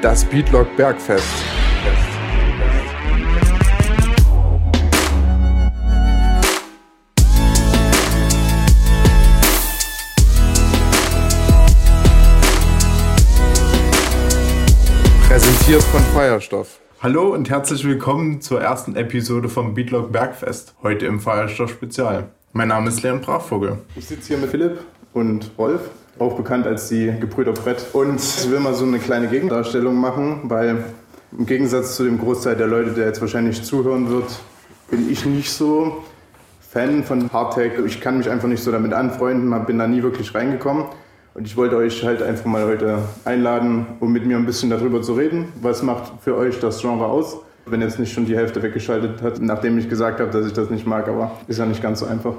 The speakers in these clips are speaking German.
Das Beatlock Bergfest. Präsentiert von Feuerstoff. Hallo und herzlich willkommen zur ersten Episode vom Beatlock Bergfest, heute im Feuerstoff Spezial. Mein Name ist Leon Brachvogel. Ich sitze hier mit Philipp und Rolf, auch bekannt als die Gebrüder Brett. Und ich will mal so eine kleine Gegendarstellung machen, weil im Gegensatz zu dem Großteil der Leute, der jetzt wahrscheinlich zuhören wird, bin ich nicht so Fan von Hardtech. Ich kann mich einfach nicht so damit anfreunden, bin da nie wirklich reingekommen. Und ich wollte euch halt einfach mal heute einladen, um mit mir ein bisschen darüber zu reden. Was macht für euch das Genre aus? Wenn jetzt nicht schon die Hälfte weggeschaltet hat, nachdem ich gesagt habe, dass ich das nicht mag, aber ist ja nicht ganz so einfach.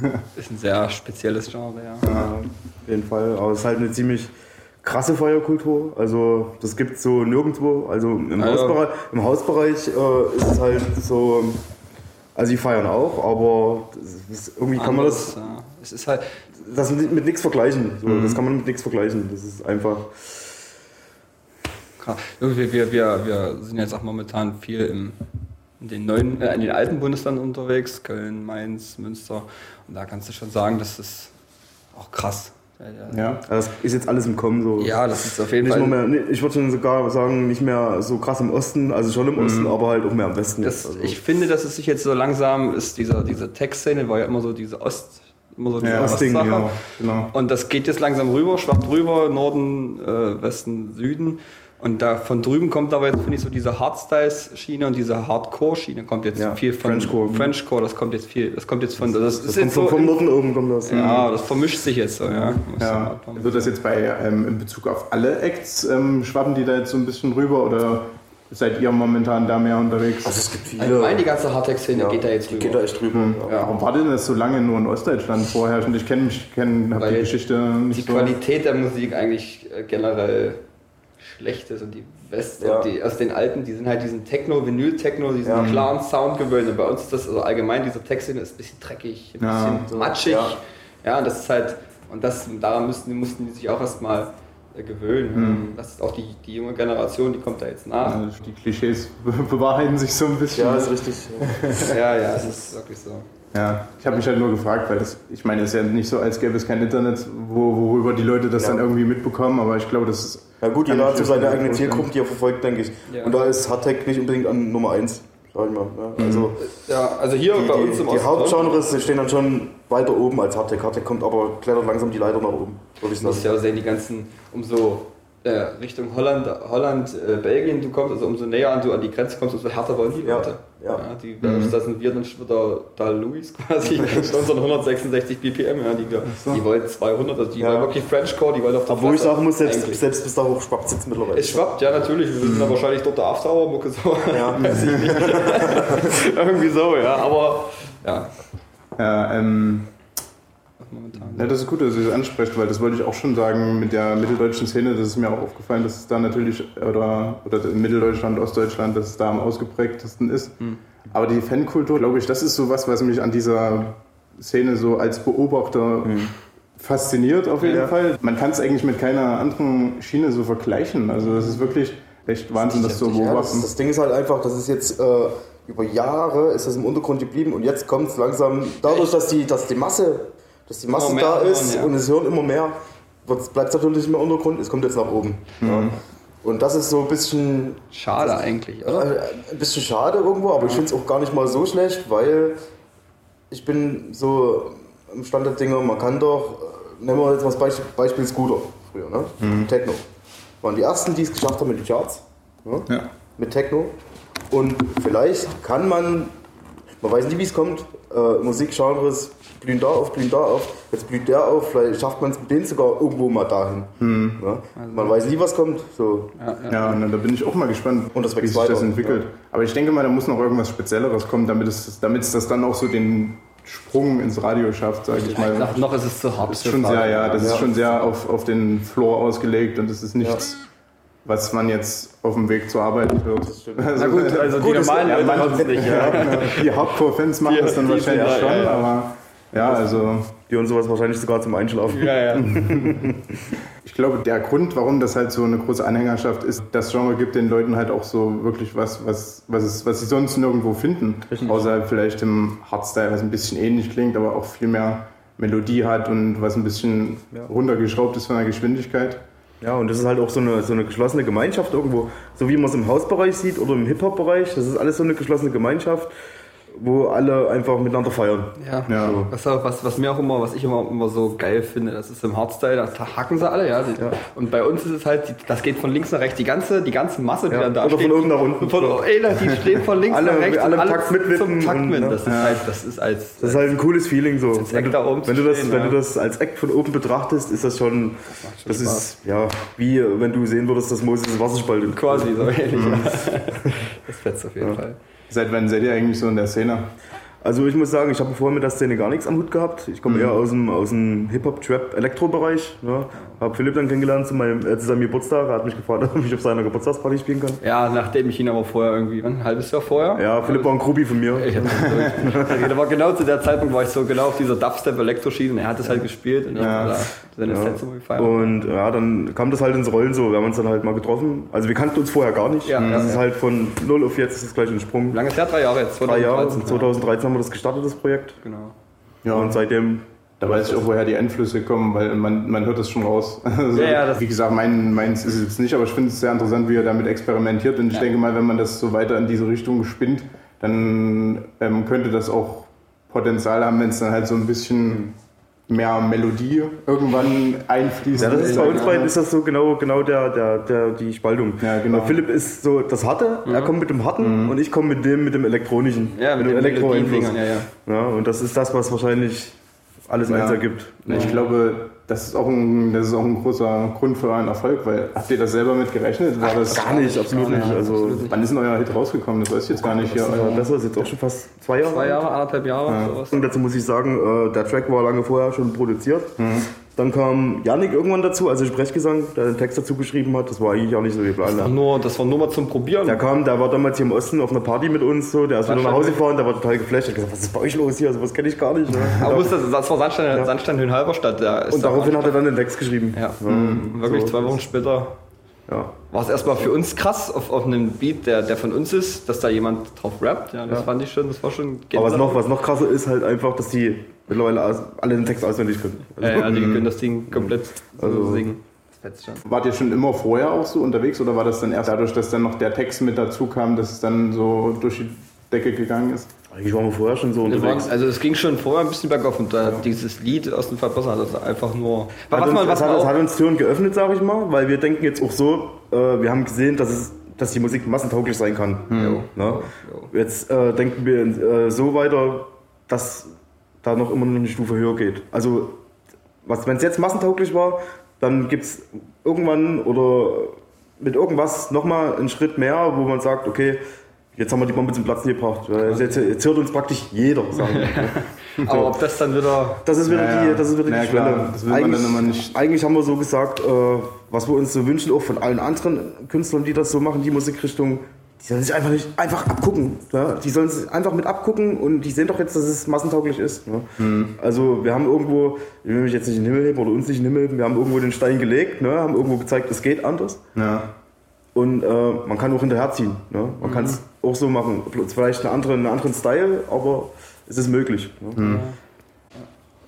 ist ein sehr spezielles Genre, ja. ja auf jeden Fall. Aber es ist halt eine ziemlich krasse Feuerkultur. Also das gibt es so nirgendwo. Also im, also, Hausbereich, im Hausbereich äh, ist es halt so. Also die feiern auch, aber ist, irgendwie kann man das. Ja. Es ist halt. Das mit, nichts vergleichen. So, mhm. Das kann man mit nichts vergleichen. Das ist einfach. Wir, wir, wir, wir sind jetzt auch momentan viel im, in, den neuen, äh, in den alten Bundesländern unterwegs, Köln, Mainz, Münster. Und da kannst du schon sagen, das ist auch krass. Ja, das ist jetzt alles im Kommen so. Ja, das ist auf jeden nicht Fall. Mehr, ich würde schon sogar sagen, nicht mehr so krass im Osten, also schon im mhm. Osten, aber halt auch mehr im Westen. Das, also. Ich finde, dass es sich jetzt so langsam ist, dieser, diese Tech-Szene war ja immer so diese Ost- immer so diese ja, Ostsache. Genau, genau. Und das geht jetzt langsam rüber, schwappt rüber, Norden, äh, Westen, Süden. Und da von drüben kommt aber jetzt, finde ich, so diese Hardstyles-Schiene und diese Hardcore-Schiene kommt jetzt ja, viel von Frenchcore. Frenchcore, das kommt jetzt viel, das kommt jetzt von, das, das, das kommt so vom Norden oben kommt das. Ja, das vermischt sich jetzt so, ja. ja. Wird das jetzt bei, ähm, in Bezug auf alle Acts ähm, schwappen die da jetzt so ein bisschen rüber oder seid ihr momentan da mehr unterwegs? Also es gibt viele. Allgemein die ganze Hardtech-Szene ja, geht da jetzt drüber. Geht da echt drüber. Mhm. Ja. Warum war denn das so lange nur in Ostdeutschland vorherrschend? Ich kenne mich, kenne, habe die Geschichte nicht Die so Qualität der Musik eigentlich äh, generell schlecht ist und die West ja. die, aus den alten, die sind halt diesen Techno, Vinyl-Techno, diesen ja. klaren Sound gewöhnt. Und bei uns ist das also allgemein, dieser Tech-Szene ist ein bisschen dreckig, ein ja. bisschen matschig. Ja. und das ist halt, und das, daran müssten, mussten die sich auch erstmal äh, gewöhnen. Mhm. Das ist auch die, die junge Generation, die kommt da jetzt nach. die Klischees bewahrheiten sich so ein bisschen. Ja, ist richtig. ja, ja, es ist wirklich so. Ja, ich habe mich halt nur gefragt, weil das, ich meine, es ist ja nicht so, als gäbe es kein Internet, wo, worüber die Leute das ja. dann irgendwie mitbekommen, aber ich glaube, das ist. Ja, gut, jeder hat so seine eigene Zielgruppe, die er verfolgt, denke ich. Ja. Und da ist Hardtech nicht unbedingt an Nummer 1, sag ich mal. Ja, also, ja, also hier die, bei uns im Die, die Hauptgenres stehen dann schon weiter oben als Hardtech. Hardtech kommt aber, klettert langsam die Leiter nach oben, sagen. Du musst ja auch sehen, die ganzen, umso äh, Richtung Holland, Holland äh, Belgien du kommst, also umso näher an du an die Grenze kommst, umso härter wollen die Leute. Ja, ja. ja die, mhm. Da sind wir dann wieder da Louis quasi, unseren 166 BPM, ja, die, so. die wollen 200, also die ja. wollen wirklich Frenchcore, die wollen auf der Obwohl ich sagen muss, selbst, selbst bis dahoch schwappt es jetzt mittlerweile. Es schwappt, ja natürlich, wir sind mhm. dann wahrscheinlich dort der Afterhour-Mucke so, ja. weiß ich nicht. Irgendwie so, ja, aber ja. Ja, ähm, momentan. Ja, das ist gut, dass ihr das ansprecht, weil das wollte ich auch schon sagen mit der mitteldeutschen Szene. Das ist mir auch aufgefallen, dass es da natürlich, oder, oder in Mitteldeutschland, Ostdeutschland, dass es da am ausgeprägtesten ist. Hm. Aber die Fankultur, glaube ich, das ist so was, was mich an dieser Szene so als Beobachter hm. fasziniert auf jeden ja. Fall. Man kann es eigentlich mit keiner anderen Schiene so vergleichen. Also das ist wirklich echt Wahnsinn, das, das zu beobachten. Ja, das, das, Ding ist halt einfach, das ist jetzt... Äh, über Jahre ist das im Untergrund geblieben und jetzt kommt es langsam dadurch, dass die, dass die Masse dass die Masse da ist und es hören immer mehr, bleibt es natürlich nicht mehr im Untergrund, es kommt jetzt nach oben. Mhm. Und das ist so ein bisschen. Schade eigentlich, oder? Äh, ein bisschen schade irgendwo, aber ich finde es auch gar nicht mal so schlecht, weil ich bin so im Stand der Dinge, man kann doch, äh, nehmen wir jetzt mal das Beispiel, Beispiel Scooter früher, ne? Mhm. Techno. Waren die ersten, die es geschafft haben mit den Charts. Ne? Ja. Mit Techno. Und vielleicht kann man, man weiß nicht, wie es kommt, äh, Musikgenres blühen da auf, blühen da auf, jetzt blüht der auf, vielleicht schafft man es mit denen sogar irgendwo mal dahin. Hm. Ja? Also man weiß nie, was kommt. So. Ja, ja. ja da bin ich auch mal gespannt, Und das wie sich weiter. das entwickelt. Aber ich denke mal, da muss noch irgendwas Spezielleres kommen, damit es, damit es das dann auch so den Sprung ins Radio schafft, sage ich mal. Sag, noch ist es zu hart. Das ist schon sehr, ja, das ist schon sehr auf, auf den Floor ausgelegt und es ist nichts was man jetzt auf dem Weg zur Arbeit hört. Also, Na gut, also die normalen ja, nicht, ja. Die Hardcore-Fans machen das dann wahrscheinlich ja, schon, aber Ja, also Die hören sowas wahrscheinlich sogar zum Einschlafen. Ja, ja. ich glaube, der Grund, warum das halt so eine große Anhängerschaft ist, das Genre gibt den Leuten halt auch so wirklich was, was, was, es, was sie sonst nirgendwo finden. Außer vielleicht im Hardstyle, was ein bisschen ähnlich klingt, aber auch viel mehr Melodie hat und was ein bisschen runtergeschraubt ist von der Geschwindigkeit. Ja, und das ist halt auch so eine, so eine geschlossene Gemeinschaft irgendwo. So wie man es im Hausbereich sieht oder im Hip-Hop-Bereich. Das ist alles so eine geschlossene Gemeinschaft, wo alle einfach miteinander feiern. Ja. Ja. Was, was, was mir auch immer, was ich immer, immer so geil finde, das ist im Hardstyle, da hacken sie alle, ja. Die, Und bei uns ist es halt, die, das geht von links nach rechts. Die ganze, die ganze Masse, die Ja. dann da Oder steht. von oben nach unten. Von, ey, die stehen von links Alle- nach rechts. alle und im Takt mitwippen Zum Takt und, mit. ne? Das ist halt, das ist als. Das ist halt ein cooles Feeling so. Als Wenn Act du, da oben wenn, du das, stehen, wenn ja. du das als Act von oben betrachtest, ist das schon, schon das ist ja wie wenn du sehen würdest, dass Moses das Wasser spaltet. quasi so ähnlich. Mhm. das fetzt auf jeden Fall. Seit wann seid ihr eigentlich so in der Szene? Also ich muss sagen, ich habe vorher mit der Szene gar nichts am Hut gehabt. Ich komme eher aus dem, aus dem Hip-Hop-Trap-Elektro-Bereich. Ne? Habe Philipp dann kennengelernt zu, meinem, äh, zu seinem Geburtstag. Er hat mich gefragt, ob ich auf seiner Geburtstagsparty spielen kann. Ja, nachdem ich ihn aber vorher irgendwie, ein halbes Jahr vorher? Ja, Philipp war ein Groupie von mir. Ich das da war genau zu der Zeitpunkt, war ich so genau auf dieser Dubstep-Elektroschiene und er hat es halt gespielt und Ja. da seine Sets immer gefeiert. Und ja, dann kam das halt ins Rollen so. Wir haben uns dann halt mal getroffen. Also wir kannten uns vorher gar nicht. Ja, das ja, ist ja. halt von 0 auf jetzt ist es gleich ein Sprung. Lange her, drei Jahre jetzt. Drei Jahre. 2013, 2013 haben wir das gestartet, das Projekt. Genau. Ja, Und seitdem Da weiß ich auch, woher die Einflüsse kommen, weil man, man hört das schon raus. Also, Ja, ja, das- wie gesagt, mein, meins ist es jetzt nicht, aber ich finde es sehr interessant, wie er damit experimentiert. Und ich Ja. denke mal, wenn man das so weiter in diese Richtung spinnt, dann ähm, könnte das auch Potenzial haben, wenn es dann halt so ein bisschen mehr Melodie irgendwann einfließt. Ja, das ist bei uns beiden ist das so genau, genau der, der, der, die Spaltung. Ja, genau. Weil Philipp ist so das Harte, er kommt mit dem Harten und ich komme mit dem mit dem Elektronischen. Ja, mit den Elektro-Einfluss. Melodien-Dingern, ja, ja. Ja, und das ist das, was wahrscheinlich alles Ja. eins ergibt. Ich glaube, das ist, auch ein, das ist auch ein großer Grund für euren Erfolg, weil habt ihr das selber mit gerechnet? War das, Gar nicht, absolut nicht. Also, Wann ist denn euer Hit rausgekommen? Das weiß ich jetzt gar nicht. Hier. ja, das ist jetzt auch schon fast zwei Jahre. Zwei Jahre, anderthalb Jahre, sowas. Und dazu muss ich sagen, äh, der Track war lange vorher schon produziert. Dann kam Yannick irgendwann dazu, also Sprechgesang, der den Text dazu geschrieben hat. Das war eigentlich auch nicht so geplant. Das war nur, das war nur mal zum Probieren. Der kam, der war damals hier im Osten auf einer Party mit uns, so, der ist wieder nach Hause gefahren, der war total geflasht, hat gesagt, was ist bei euch los hier, sowas kenne ich gar nicht. Ne? Aber wusste, das, das war Sandstein, Sandstein in Halberstadt. Und da- daraufhin hat er dann den Text geschrieben. Ja, wirklich so, zwei Wochen später Ja. war es erstmal für uns krass auf, auf einem Beat, der, der von uns ist, dass da jemand drauf rappt. Ja, das Ja. fand ich schon, das war schon Aber was noch, was noch krasser ist, halt einfach, dass die mittlerweile alle den Text auswendig können. Also, Ja, ja, die können das Ding komplett so Also- singen. Das fetzt schon. Wart ihr schon immer vorher auch so unterwegs oder war das dann erst dadurch, dass dann noch der Text mit dazu kam, dass es dann so durch die Decke gegangen ist? Eigentlich waren wir vorher schon so Wir waren, unterwegs. also es ging schon vorher ein bisschen bergauf und da dieses Lied aus dem Verbessern, das ist einfach nur. Hat was uns, man, was man hat, auch, hat uns Türen geöffnet, sag ich mal, weil wir denken jetzt auch so, äh, wir haben gesehen, dass, es, dass die Musik massentauglich sein kann. Ne? Jo. Jetzt äh, denken wir äh, so weiter, dass da noch immer noch eine Stufe höher geht. Also, wenn es jetzt massentauglich war, dann gibt es irgendwann oder mit irgendwas nochmal einen Schritt mehr, wo man sagt, okay, jetzt haben wir die Bombe zum Platzen gebracht. Jetzt, jetzt hört uns praktisch jeder, sagen wir. aber ob das dann wieder. Das ist wieder Ja, ja. die, das ist wieder Ja, die Schwelle. das will man dann immer nicht- eigentlich haben wir so gesagt, äh, was wir uns so wünschen, auch von allen anderen Künstlern, die das so machen, die Musikrichtung, die sollen sich einfach nicht einfach abgucken. Ja? Die sollen sich einfach mit abgucken und die sehen doch jetzt, dass es massentauglich ist. Ne? Hm. Also wir haben irgendwo, ich will mich jetzt nicht in den Himmel heben oder uns nicht in den Himmel heben, wir haben irgendwo den Stein gelegt, ne? haben irgendwo gezeigt, es geht anders. Ja. Und äh, man kann auch hinterherziehen. Ne? Man kann es auch so machen. Vielleicht einen anderen, einen anderen Style, aber es ist möglich. Ne?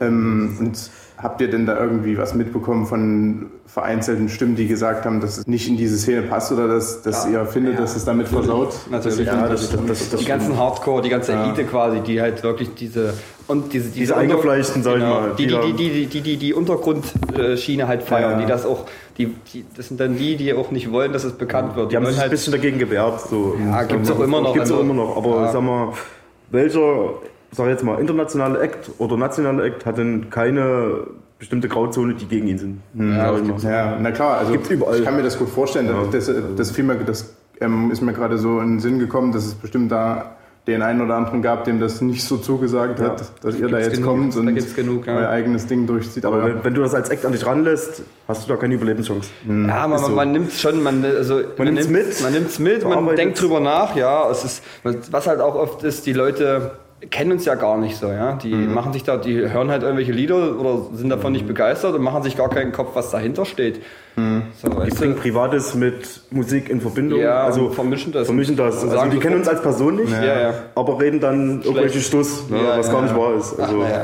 Ähm, und habt ihr denn da irgendwie was mitbekommen von vereinzelten Stimmen, die gesagt haben, dass es nicht in diese Szene passt oder dass, dass Ja. ihr findet, Ja. dass es damit versaut? Natürlich. Ja, das, das, das, das die ganzen Hardcore, die ganze Elite quasi, die halt wirklich diese und diese Diese eingefleischten, sag ich genau, mal, die die die die die die die die Untergrundschiene halt feiern, Ja. die das auch die, die das sind dann die, die auch nicht wollen, dass es bekannt wird. Die haben wollen sich ein halt bisschen dagegen gewehrt. So. Ja, gibt's auch immer noch. Gibt's auch Also, immer noch. Aber ja. sag mal, welcher, sag jetzt mal, internationale Act oder nationale Act hat denn keine bestimmte Grauzone, die gegen ihn sind? Ja, das ich mal. Ja, na klar, also Gibt's überall. ich kann mir das gut vorstellen. Das, das, fiel mir, das ähm, ist mir gerade so in den Sinn gekommen, dass es bestimmt da den einen oder anderen gab, dem das nicht so zugesagt hat, dass ihr da jetzt genug, kommt und genug, ja. euer eigenes Ding durchzieht. Aber Aber wenn, wenn du das als Act an dich ranlässt, hast du da keine Überlebenschance. Ja, man, so. man, man nimmt es schon, man, also, man, nimmt's nimmt mit, Man nimmt es mit, man denkt drüber nach, ja. Es ist, was halt auch oft ist, die Leute kennen uns ja gar nicht so, ja. Die Mhm. machen sich da, die hören halt irgendwelche Lieder oder sind davon nicht begeistert und machen sich gar keinen Kopf, was dahinter steht. Mhm. So, Die du? bringen Privates mit Musik in Verbindung. Ja, also vermischen das. Vermischen das. Und Also sagen die kennen uns als Person nicht, Ja, ja. aber reden dann irgendwelche Stuss, ne, Ja, was ja, gar nicht ja. wahr ist. Also, Ach, na ja. Ja.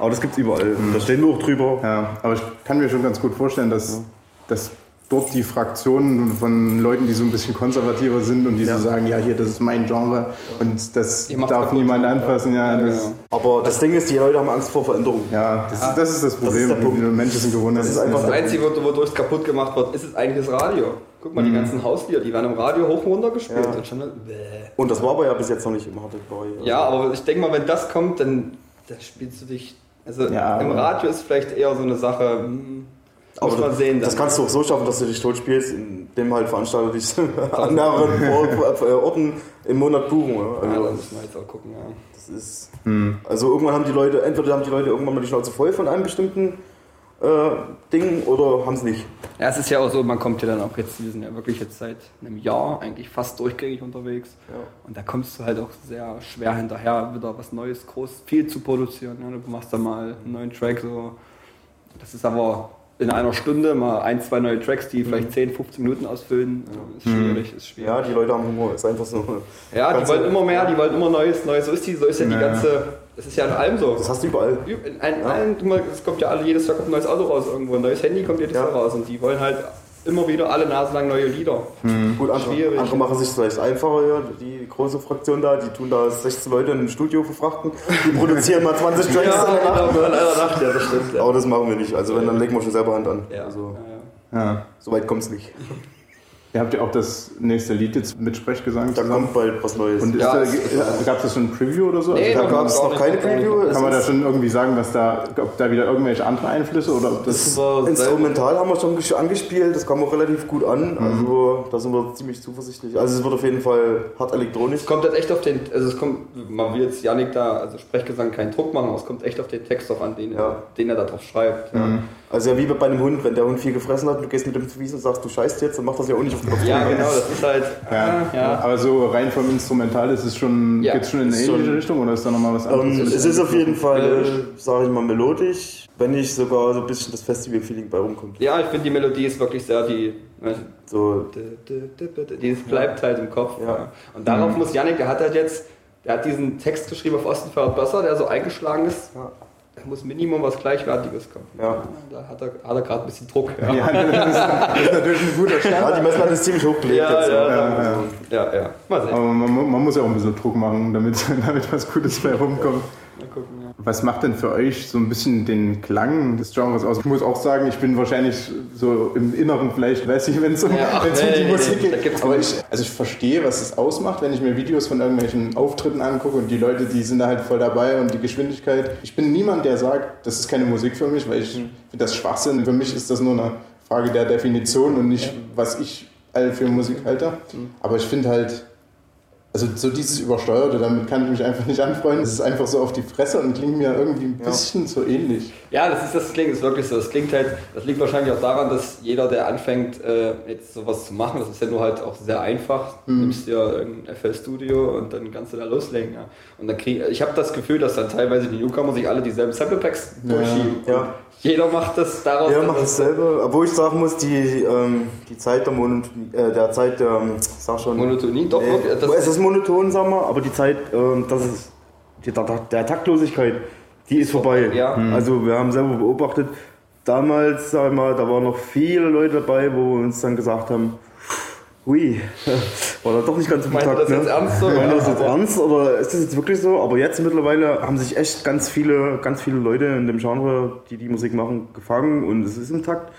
Aber das gibt's überall. Da stehen wir auch drüber. Ja, aber ich kann mir schon ganz gut vorstellen, dass, dass dort die Fraktionen von Leuten, die so ein bisschen konservativer sind und die so sagen, ja, hier, das ist mein Genre und das darf niemand anfassen. Ja, Ja, das, genau. Aber das Ding ist, die Leute haben Angst vor Veränderung. ja das, Ist, das ist das Problem. der Punkt. Die Menschen sind gewohnt. Das ist einfach Das Einzige, wo- wodurch es kaputt gemacht wird, ist es eigentlich das Radio. Guck mal, die ganzen Hauslieder, die werden im Radio hoch und runter gespielt. Ja. Und schon, bäh. Und das war aber ja bis jetzt noch nicht im Hardcore. Ja, aber ich denke mal, wenn das kommt, dann, dann spielst du dich. Also Ja, im Radio ist vielleicht eher so eine Sache. hm, Muss Aber man sehen. das dann. kannst du auch so schaffen, dass du dich tot spielst, indem halt Veranstalter dich an mehreren Or- äh, Orten im Monat buchen. Ja. Ja, da Also, müssen wir jetzt auch gucken, ja. das ist, also irgendwann haben die Leute, entweder haben die Leute irgendwann mal die Schnauze voll von einem bestimmten äh, Ding oder haben es nicht. Ja, es ist ja auch so, man kommt ja dann auch jetzt, wir sind ja wirklich jetzt seit einem Jahr eigentlich fast durchgängig unterwegs. Ja. Und da kommst du halt auch sehr schwer hinterher, wieder was Neues, groß, viel zu produzieren. Ja, du machst da mal einen neuen Track, so. Das ist aber in einer Stunde mal ein, zwei neue Tracks, die vielleicht 10, 15 Minuten ausfüllen. Ja, ist schwierig, ist schwierig. Ja, die Leute haben Humor, ist einfach so. Ja, die wollen immer mehr, die wollen immer Neues, Neues. So ist die, so ist ja die Ja. ganze. Das ist ja in allem so. Das hast du überall. In guck mal, es kommt ja alle, jedes Jahr kommt ein neues Auto raus irgendwo, ein neues Handy kommt jedes Ja. Jahr raus und die wollen halt immer wieder alle Nase lang neue Lieder. Gut, andere, Schwierig. andere machen sich vielleicht einfacher, ja, die große Fraktion da, die tun da 16 Leute in einem Studio verfrachten, die produzieren mal 20 Tracks in der Nacht. genau, in einer Nacht, ja, das stimmt. Ja. Aber das machen wir nicht, also wenn, dann legen wir schon selber Hand an. Ja. Also, Ja, ja. Ja. so weit kommt es nicht. Ihr habt ja auch das nächste Lied jetzt mit Sprechgesang Da zusammen. kommt bald was Neues. Und Ja, gab es- es das schon ein Preview oder so? Nee, also da da gab es noch nicht, keine. Preview. Kann man da schon irgendwie sagen, was da, ob da wieder irgendwelche andere Einflüsse oder ob das. war Instrumental haben wir schon angespielt, das kam auch relativ gut an. Mhm. Also da sind wir ziemlich zuversichtlich. Also es wird auf jeden Fall hart elektronisch. Es kommt halt echt auf den, also es kommt, man will jetzt Janik da, also Sprechgesang keinen Druck machen, aber es kommt echt auf den Text drauf an, den, Ja. er, den er da drauf schreibt. Mhm. Also ja wie bei einem Hund, wenn der Hund viel gefressen hat und du gehst mit dem zu Wiesen und sagst, du scheißt jetzt, dann macht das ja auch nicht auf Kopf. Ja, genau, das ist halt, Ja. ah, ja. Aber so rein vom Instrumental ist es schon, Ja. geht's schon in eine ähnliche schon- Richtung oder ist da nochmal was anderes? Ähm, es ist auf jeden Fall, sage ich mal, melodisch, wenn nicht sogar so ein bisschen das Festival-Feeling bei rumkommt. ja, ich finde die Melodie ist wirklich sehr die, So, dieses bleibt halt im Kopf. Ja. Und darauf muss Janik, der hat halt jetzt, der hat diesen Text geschrieben auf Osten besser, der so eingeschlagen ist. Ja. Da muss Minimum was Gleichwertiges kommen. Ja. Da hat er, hat er gerade ein bisschen Druck. Ja, Ja, das ist, das ist natürlich ein guter Start. ja, die Messlatte ist ziemlich hochgelegt ja, jetzt. ja, Ja, ja, ja, ja. Mal sehen. Aber man, man muss ja auch ein bisschen Druck machen, damit, damit was Gutes bei rumkommt. Mal gucken, ja. Was macht denn für euch so ein bisschen den Klang des Genres aus? Ich muss auch sagen, ich bin wahrscheinlich so im Inneren vielleicht, weiß ich, wenn es um, Ja, wenn's um die nee, Musik nee, geht. Aber ich, also ich verstehe, was es ausmacht, wenn ich mir Videos von irgendwelchen Auftritten angucke und die Leute, die sind da halt voll dabei und die Geschwindigkeit. Ich bin niemand, der sagt, das ist keine Musik für mich, weil ich Mhm. finde das Schwachsinn. Für mich ist das nur eine Frage der Definition und nicht, was ich für Musik halte. Mhm. Aber ich finde halt, also so dieses Übersteuerte, damit kann ich mich einfach nicht anfreunden. Es ist einfach so auf die Fresse und klingt mir irgendwie ein bisschen so ähnlich. Ja, das ist das klingt ist wirklich so. Das klingt halt, das liegt wahrscheinlich auch daran, dass jeder, der anfängt, äh, jetzt sowas zu machen, das ist ja nur halt auch sehr einfach. Du nimmst dir irgendein FL Studio und dann kannst du da loslegen. Ja. Und dann krieg, ich habe das Gefühl, dass dann teilweise die Newcomer sich alle dieselben Sample Packs durchschieben. Ja. Und Jeder macht das daraus. Dann macht das- dasselbe. Obwohl ich sagen muss, die, ähm, die Zeit der Monotonie, äh, der Zeit der, ähm, sag schon. Monotonie, doch, Nee, wirklich, das es ist monoton, sagen wir, aber die Zeit, ähm, das ist, die, der, der Taktlosigkeit, die ist vorbei. Ja. Mhm. Also wir haben selber beobachtet, damals, sag ich mal, da waren noch viele Leute dabei, wo wir uns dann gesagt haben, hui, war da doch nicht ganz im Takt. das jetzt ne? ernst so? Meint Ja, das jetzt ernst oder ist das jetzt wirklich so? Aber jetzt mittlerweile haben sich echt ganz viele, ganz viele Leute in dem Genre, die die Musik machen, gefangen und es ist im Takt.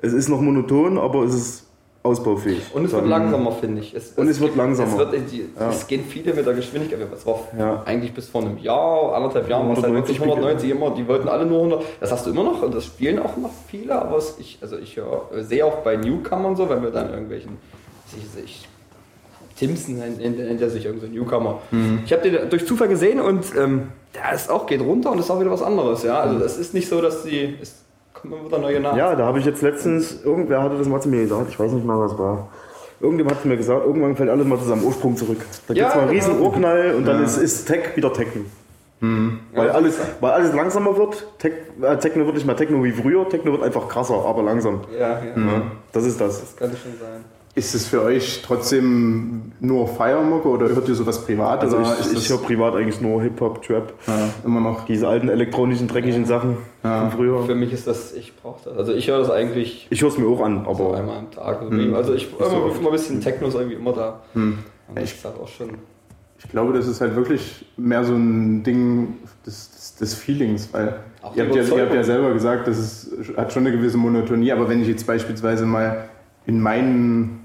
Es ist noch monoton, aber es ist ausbaufähig. Und es wird langsamer, finde ich. Es, Und es wird langsamer. Es, wird, die, es gehen viele mit der Geschwindigkeit. Es war Ja. eigentlich bis vor einem Jahr, anderthalb Jahren, war es halt 190 wirklich 190 immer. Die wollten alle nur 100. Das hast du immer noch und das spielen auch noch viele. Aber es, ich, also ich hör, sehe auch bei Newcomern so, wenn wir dann irgendwelchen. Ich, ich, Timson nennt, er sich irgendein so Newcomer. Ich habe den durch Zufall gesehen und ähm, der ist auch, geht runter und ist auch wieder was anderes. Ja? Also es ist nicht so, dass die. Es kommen immer wieder neue nach. Ja, da habe ich jetzt letztens, irgendwer hatte das mal zu mir gesagt, ich weiß nicht mal, was war. Irgendjemand hat mir gesagt, irgendwann fällt alles mal zu seinem Ursprung zurück. Da gibt Ja, es mal einen genau. riesen Urknall und dann ist, ist Tech wieder Techno. Mhm. Weil, alles, weil alles langsamer wird. Tech, äh, Techno wird nicht mehr Techno wie früher, Techno wird einfach krasser, aber langsam. Ja, ja. Mhm. Das ist das. Das könnte schon sein. Ist es für euch trotzdem nur Feiermucke oder hört ihr sowas privat? Also oder ich, ich höre privat eigentlich nur Hip-Hop, Trap. Ja, immer noch. Diese alten elektronischen, dreckigen Sachen Ja. von früher. Für mich ist das, ich brauche das. Also ich höre das eigentlich Ich höre es mir auch an, so aber einmal am Tag. Also ich immer, immer ein bisschen Techno ist irgendwie immer da. Und das ist halt auch schon. Ich glaube, das ist halt wirklich mehr so ein Ding des, des, des Feelings, weil Auch ihr habt, ja, ihr habt ja selber gesagt, das ist, hat schon eine gewisse Monotonie, aber wenn ich jetzt beispielsweise mal in meinen,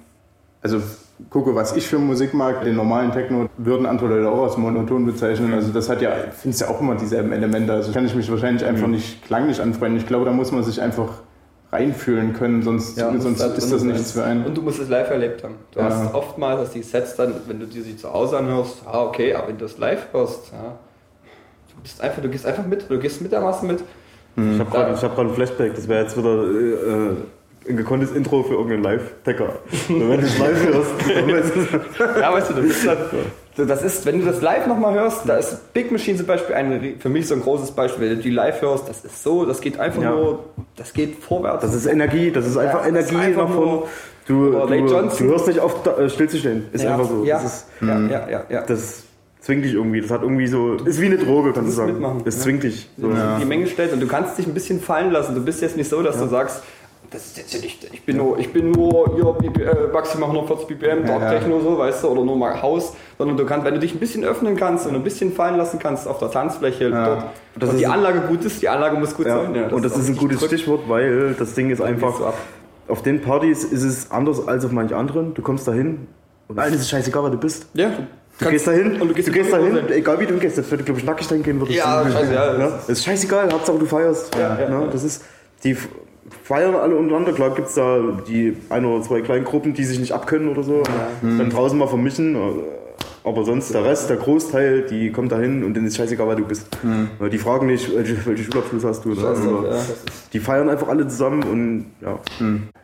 also gucke, was ich für Musik mag, den normalen Techno würden andere Leute auch als monoton bezeichnen. Also das hat ja, ich finde es ja auch immer dieselben Elemente. Also kann ich mich wahrscheinlich einfach nicht klanglich anfreunden. Ich glaube, da muss man sich einfach reinfühlen können, sonst, sonst das- ist das nichts für einen. Und du musst es live erlebt haben. Du Ja. hast oftmals, dass die Sets dann, wenn du dir sie zu Hause anhörst, ah, okay, aber wenn du es live hörst, ja, du bist einfach, du gehst einfach mit, du gehst mit der Masse mit. ich habe gerade hab grad ein Flashback. Das wäre jetzt wieder äh, ein gekonntes Intro für irgendeinen Live-Tacker. Wenn du es live hörst, dann weißt du- Ja, weißt du, das ist, dann, das ist, wenn du das live nochmal hörst, da ist Big Machine zum Beispiel ein, für mich so ein großes Beispiel. Wenn du die live hörst, das ist so, das geht einfach Ja. nur, das geht vorwärts. das ist Energie, das ist einfach Ja, das ist Energie einfach davon. nur- Du, du, du hörst nicht auf, äh, stillzustehen. Ist ja, einfach so. Ja, Das, ist, ja, ja, ja, ja. das zwingt dich irgendwie. Das hat irgendwie so. Ist wie eine Droge, kannst du sagen. mitmachen, Das ja. zwingt dich. So. die Menge stellt und du kannst dich ein bisschen fallen lassen. Du bist jetzt nicht so, dass du sagst, das ist jetzt ja nicht, ich bin nur, ich bin nur äh, maximal 140 BPM, Dark Ja. Techno so, weißt du, oder nur mal Haus, sondern du kannst, wenn du dich ein bisschen öffnen kannst und ein bisschen fallen lassen kannst auf der Tanzfläche dort, Das und ist die ein- Anlage gut ist, die Anlage muss gut Ja. sein. und das ist ein auch gutes drückt. Stichwort, weil das Ding ist einfach. so ab. Auf den Partys ist es anders als auf manch anderen. Du kommst da hin und allen ist es scheißegal, wer du bist. Ja, Du gehst da hin und du gehst, du gehst da hin, hin. egal wie du gehst, jetzt würde ich glaube ich nackig dahin gehen, würde ich Ja, sagen. scheiße, ja, das ja. Das ist scheißegal, Hauptsache du feierst. Ja, ja, Ne? Das ist, die feiern alle untereinander, klar gibt es da die ein oder zwei kleinen Gruppen, die sich nicht abkönnen oder so, dann draußen mal vermischen, aber sonst der Rest, der Großteil, die kommt da hin und denen ist scheißegal, wer du bist. Weil Die fragen nicht, welche, welche Schulabschluss hast du. Oder- ja, das ist- Die feiern einfach alle zusammen und ja.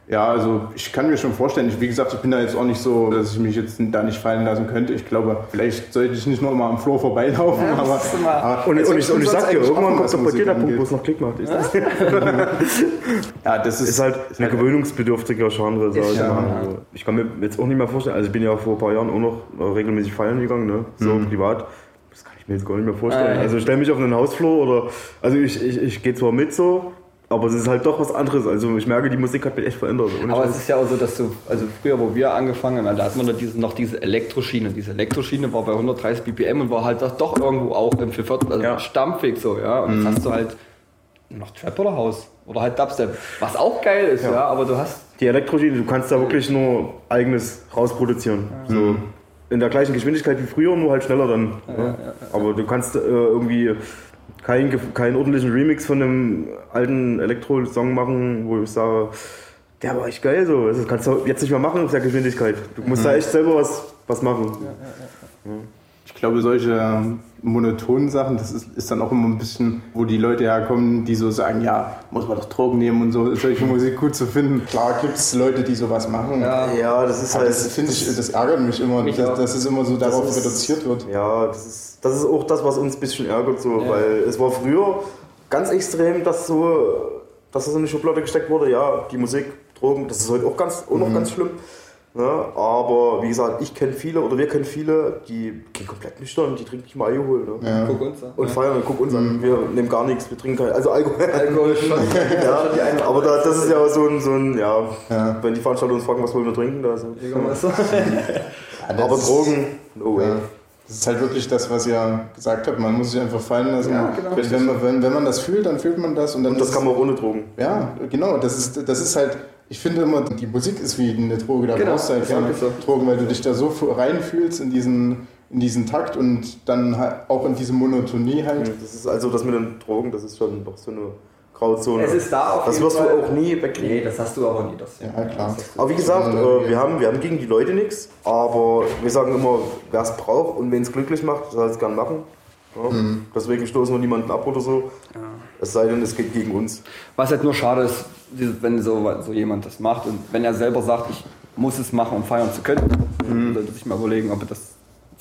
Ja, also ich kann mir schon vorstellen, ich, wie gesagt, ich bin da jetzt auch nicht so, dass ich mich jetzt da nicht fallen lassen könnte. Ich glaube, vielleicht sollte ich nicht nur mal am Flur vorbeilaufen, Ja, aber, ist aber Und, es und ist ich, und ich sag dir, irgendwann kommt doch bei dir der Punkt, wo es noch Klick macht. Ist, das? Ja, das ist, ist halt ein gewöhnungsbedürftiger Genre, sag ich ja, mal. ja. Also ich kann mir jetzt auch nicht mehr vorstellen, also ich bin ja vor ein paar Jahren auch noch äh, regelmäßig feiern gegangen, ne? so privat. Das kann ich mir jetzt gar nicht mehr vorstellen. Ah. Also ich stelle mich auf einen Hausflur oder, also ich, ich, ich gehe zwar mit so, aber es ist halt doch was anderes. Also ich merke, die Musik hat mich echt verändert. Aber es ist ja auch so, dass du, also früher, wo wir angefangen haben, da hatten wir noch diese, noch diese Elektroschiene. Diese Elektroschiene war bei 130 BPM und war halt doch- doch irgendwo auch im Pfiffert, also Ja. stampfig so, ja. Und jetzt hast du halt noch Trap oder House. Oder halt Dubstep. Was auch geil ist, ja, aber du hast. die Elektroschiene, du kannst da wirklich nur eigenes rausproduzieren. So in der gleichen Geschwindigkeit wie früher, nur halt schneller dann. ne? Aber du kannst äh, irgendwie keinen kein keinen ordentlichen Remix von einem alten Elektro-Song machen, wo ich sage, der war echt geil so. Das kannst du jetzt nicht mehr machen auf der Geschwindigkeit. Du musst da echt selber was, was machen. Ich glaube, solche monotonen Sachen, das ist, ist dann auch immer ein bisschen, wo die Leute herkommen, die so sagen, ja, muss man doch Drogen nehmen und so, solche Musik gut zu finden. Klar gibt es Leute, die sowas machen. Ja. Ja, das ist halt. das finde ich, das ärgert mich immer, Mich dass, dass es immer so darauf ist- reduziert wird. Ja, das ist, das ist auch das, was uns ein bisschen ärgert, so, weil es war früher ganz extrem, dass so, dass das in die Schublade gesteckt wurde, ja, die Musik, Drogen, das ist heute auch, ganz, auch noch ganz schlimm. Ne? Aber wie gesagt, ich kenne viele oder wir kennen viele, die gehen komplett nüchtern, die trinken nicht mal Alkohol. Ne? Guck uns an. Und feiern, guck uns an, wir nehmen gar nichts, wir trinken kein, also Alkohol. Alkohol schon. ja, aber da, das ist ja so ein, so ein ja, Ja. wenn die Veranstalter uns fragen, was wollen wir trinken, da so. Ja, das Aber ist- Drogen, no way. Ja. Das ist halt wirklich das, was ihr gesagt habt. Man muss sich einfach fallen lassen. Ja, genau. wenn, wenn, man, wenn, wenn man das fühlt, dann fühlt man das. Und, dann Und das ist- kann man auch ohne Drogen. Ja, genau. Das ist, das ist halt, ich finde immer, die Musik ist wie eine Droge. Da Genau, brauchst du halt keine so. Drogen, weil du dich da so reinfühlst in diesen, in diesen Takt und dann halt auch in diese Monotonie halt. Das ist also das mit den Drogen, das ist schon doch so eine Grauzone. es ist da auf das wirst Fall. du auch nie wegkriegen. Nee, das hast du aber nie. Das, Ja, klar. Das hast du- Aber wie gesagt, äh, wir, haben, wir haben gegen die Leute nichts, aber wir sagen immer, wer es braucht und wen es glücklich macht, soll es gern machen. Ja? Deswegen stoßen wir niemanden ab oder so. Es sei denn, es geht gegen uns. Was halt nur schade ist, wenn so, so jemand das macht und wenn er selber sagt, ich muss es machen, um feiern zu können, dann sollte sich mal überlegen, ob er das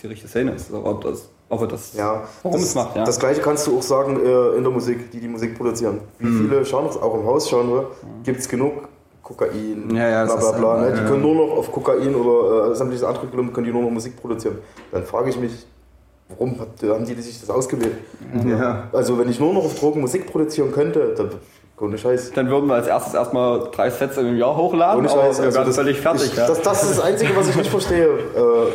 die richtige Szene ist. Oder ob das, ob er das, Ja, warum das, es macht. Ja. Das gleiche kannst du auch sagen äh, in der Musik, die die Musik produzieren. Wie viele Genres, auch im Hausgenre, gibt es genug Kokain, Ja, ja, bla bla ist- bla. Ne? Die ja. können nur noch auf Kokain oder äh, sämtliche andere Klumpen können die nur noch Musik produzieren. Dann frage ich mich, warum hat- haben die sich das ausgewählt? Ja. Also wenn ich nur noch auf Drogen Musik produzieren könnte, dann ohne Scheiß. Dann würden wir als erstes erstmal drei Sets im Jahr hochladen, Ohne aber Scheiß. wir Also das, völlig fertig. ich, ja. das, das ist das Einzige, was ich nicht verstehe. Äh,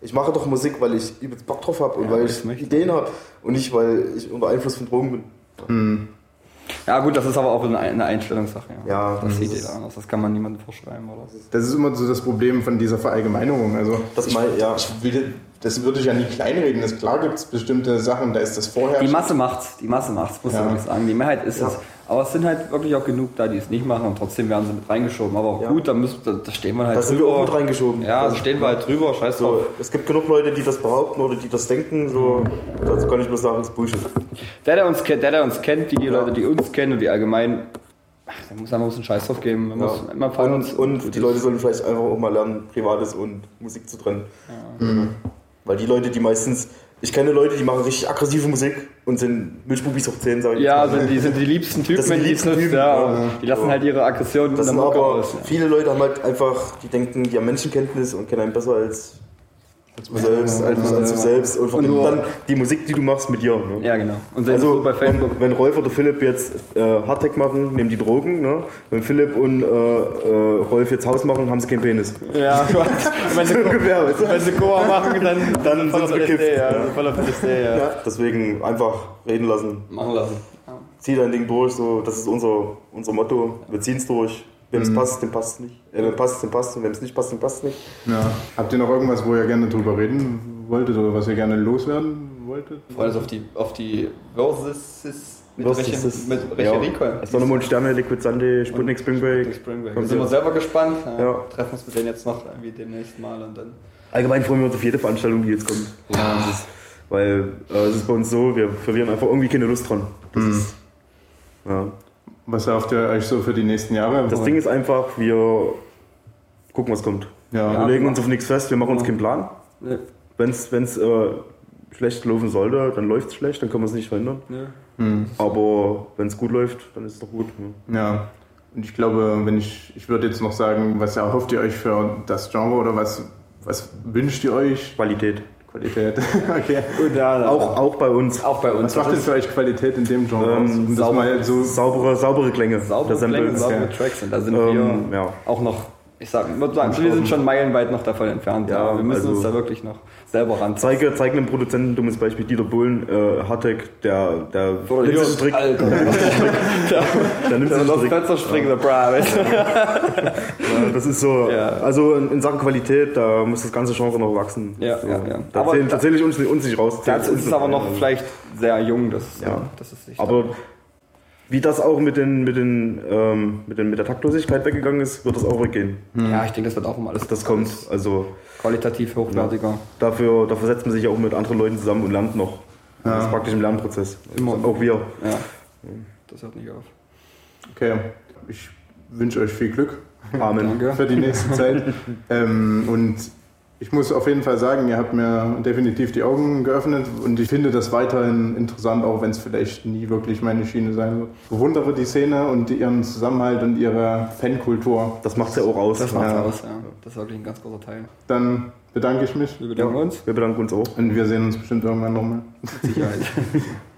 ich mache doch Musik, weil ich übelst Bock drauf habe und Ja, weil ich. Ideen habe und nicht, weil ich unter Einfluss von Drogen bin. ja gut, das ist aber auch eine Einstellungssache. Ja, das das sieht ist- jeder anders. Das kann man niemandem vorschreiben. Oder? Das ist immer so das Problem von dieser Verallgemeinerung. Also Das ich, mein- ja. ich will, das würde ich ja nie kleinreden. Das, klar gibt es bestimmte Sachen, da ist das vorher. Die Masse macht's, die Masse macht's, muss Ja. ich wirklich sagen. Die Mehrheit ist Ja. es. Aber es sind halt wirklich auch genug da, die es nicht machen und trotzdem werden sie mit reingeschoben. Aber Ja. gut, da, müssen, da, da stehen wir halt Da sind wir drüber. auch mit reingeschoben. Ja, da Also, stehen wir halt drüber, scheiß drauf. so, es gibt genug Leute, die das behaupten oder die das denken. So, dazu kann ich nur sagen, das ist Bullshit. Der, der uns kennt, der, der uns kennt, die, die Leute, die uns kennen und die allgemein, ach, da muss man muss einen Scheiß drauf geben. Man muss immer von uns. Und, und die Leute sollen vielleicht einfach auch mal lernen, Privates und Musik zu trennen. Weil die Leute, die meistens, ich kenne Leute, die machen richtig aggressive Musik und sind Milchbubis hoch 10, sage ich Ja, sind die, sind die liebsten Typen, wenn die trifft, Typen, ja. Die lassen halt ihre Aggression Das in sind aber, viele Leute haben halt einfach, die denken, die haben Menschenkenntnis und kennen einen besser als du selbst, als, als du selbst und nur- dann die Musik, die du machst, mit dir. Ne? ja, genau. Und Also, so bei Facebook. wenn, wenn Rolf oder Philipp jetzt äh, Hardtech machen, nehmen die Drogen. Ne? Wenn Philipp und äh, äh, Rolf jetzt Haus machen, haben sie keinen Penis. Ja, wenn sie, Ungefähr, weißt du? wenn sie Coa machen, dann, Dann sind sie bekifft. ja. Ja. Voller PSD, ja. Ja, deswegen einfach reden lassen. Machen lassen. Zieh dein Ding durch, so, das ist unser, unser Motto. Wir ziehen es durch. Wem es passt, dem passt es nicht. Äh, wem passt, dem passt und wem es nicht passt, dem passt es nicht. ja. Habt ihr noch irgendwas, wo ihr gerne drüber reden wolltet oder was ihr gerne loswerden wolltet? Vor allem auf die, auf die Versus mit, ja. Reche Recon. Sondermond Sterne, Liquid Sunday, Sputnik Spring Break. Spring Break. Kommt Sind wir jetzt. selber gespannt. Ja. Ja. Treffen uns mit denen jetzt noch irgendwie demnächst mal und dann. Allgemein freuen wir uns auf jede Veranstaltung, die jetzt kommt. Das ist, weil äh, es ist bei uns so, wir verlieren einfach irgendwie keine Lust dran. Das, ist, ja. Was erhofft ihr euch so für die nächsten Jahre? das Ding ist einfach, wir gucken, was kommt. ja. Wir legen uns auf nichts fest, wir machen uns keinen Plan. Ne, Wenn es äh, schlecht laufen sollte, dann läuft es schlecht, dann können wir es nicht verhindern. ne. Hm. Aber wenn es gut läuft, dann ist es doch gut. Ja. Und ich glaube, wenn ich, ich würde jetzt noch sagen, was erhofft ihr euch für das Genre oder was, was wünscht ihr euch? Qualität. Qualität. okay. Ja, Auch, auch bei uns. auch bei uns. Was macht denn für euch Qualität in dem Genre? Ähm, sauber- so Saubere, saubere Klänge. saubere Klänge, saubere. Tracks und da sind Ähm, wir ja. auch noch, ich sag, würde sagen, wir sind schon meilenweit noch davon entfernt. Ja, Ja, wir müssen also- uns da wirklich noch selber ran. Zeige, zeige einem Produzenten ein dummes Beispiel, Dieter Bohlen, äh, Hardtech, der, der nimmt sich strikt, Alter. der nimmt Der sich aus dem strikt. Fenster springen, der Bra. weißt du? Ja, das ist so, Ja. also in, in Sachen Qualität, da muss das ganze Genre noch wachsen. Ja, so. ja, ja. Da Aber zähle da- zähl ich uns, nicht- uns nicht raus. Das ist nicht aber noch vielleicht sehr jung, das, Ja. das ist nicht. Aber wie das auch mit, den, mit, den, ähm, mit, den, mit der Taktlosigkeit weggegangen ist, wird das auch weggehen. ja, ich denke, das wird auch immer alles Das kommt, also qualitativ hochwertiger. dafür, dafür setzt man sich ja auch mit anderen Leuten zusammen und lernt noch. Das ist praktisch im Lernprozess. Immer. Auch wir. Ja, das hört nicht auf. Okay, ich wünsche euch viel Glück Amen. Danke. für die nächste Zeit. ähm, und ich muss auf jeden Fall sagen, ihr habt mir definitiv die Augen geöffnet und ich finde das weiterhin interessant, auch wenn es vielleicht nie wirklich meine Schiene sein wird. Bewundere die Szene und ihren Zusammenhalt und ihre Fankultur. Das macht ja auch aus. Das macht Ja. aus, ja. Das ist wirklich ein ganz großer Teil. Dann bedanke ich mich Wir bedanken uns. Wir bedanken uns auch. und wir sehen uns bestimmt irgendwann nochmal. Mit Sicherheit.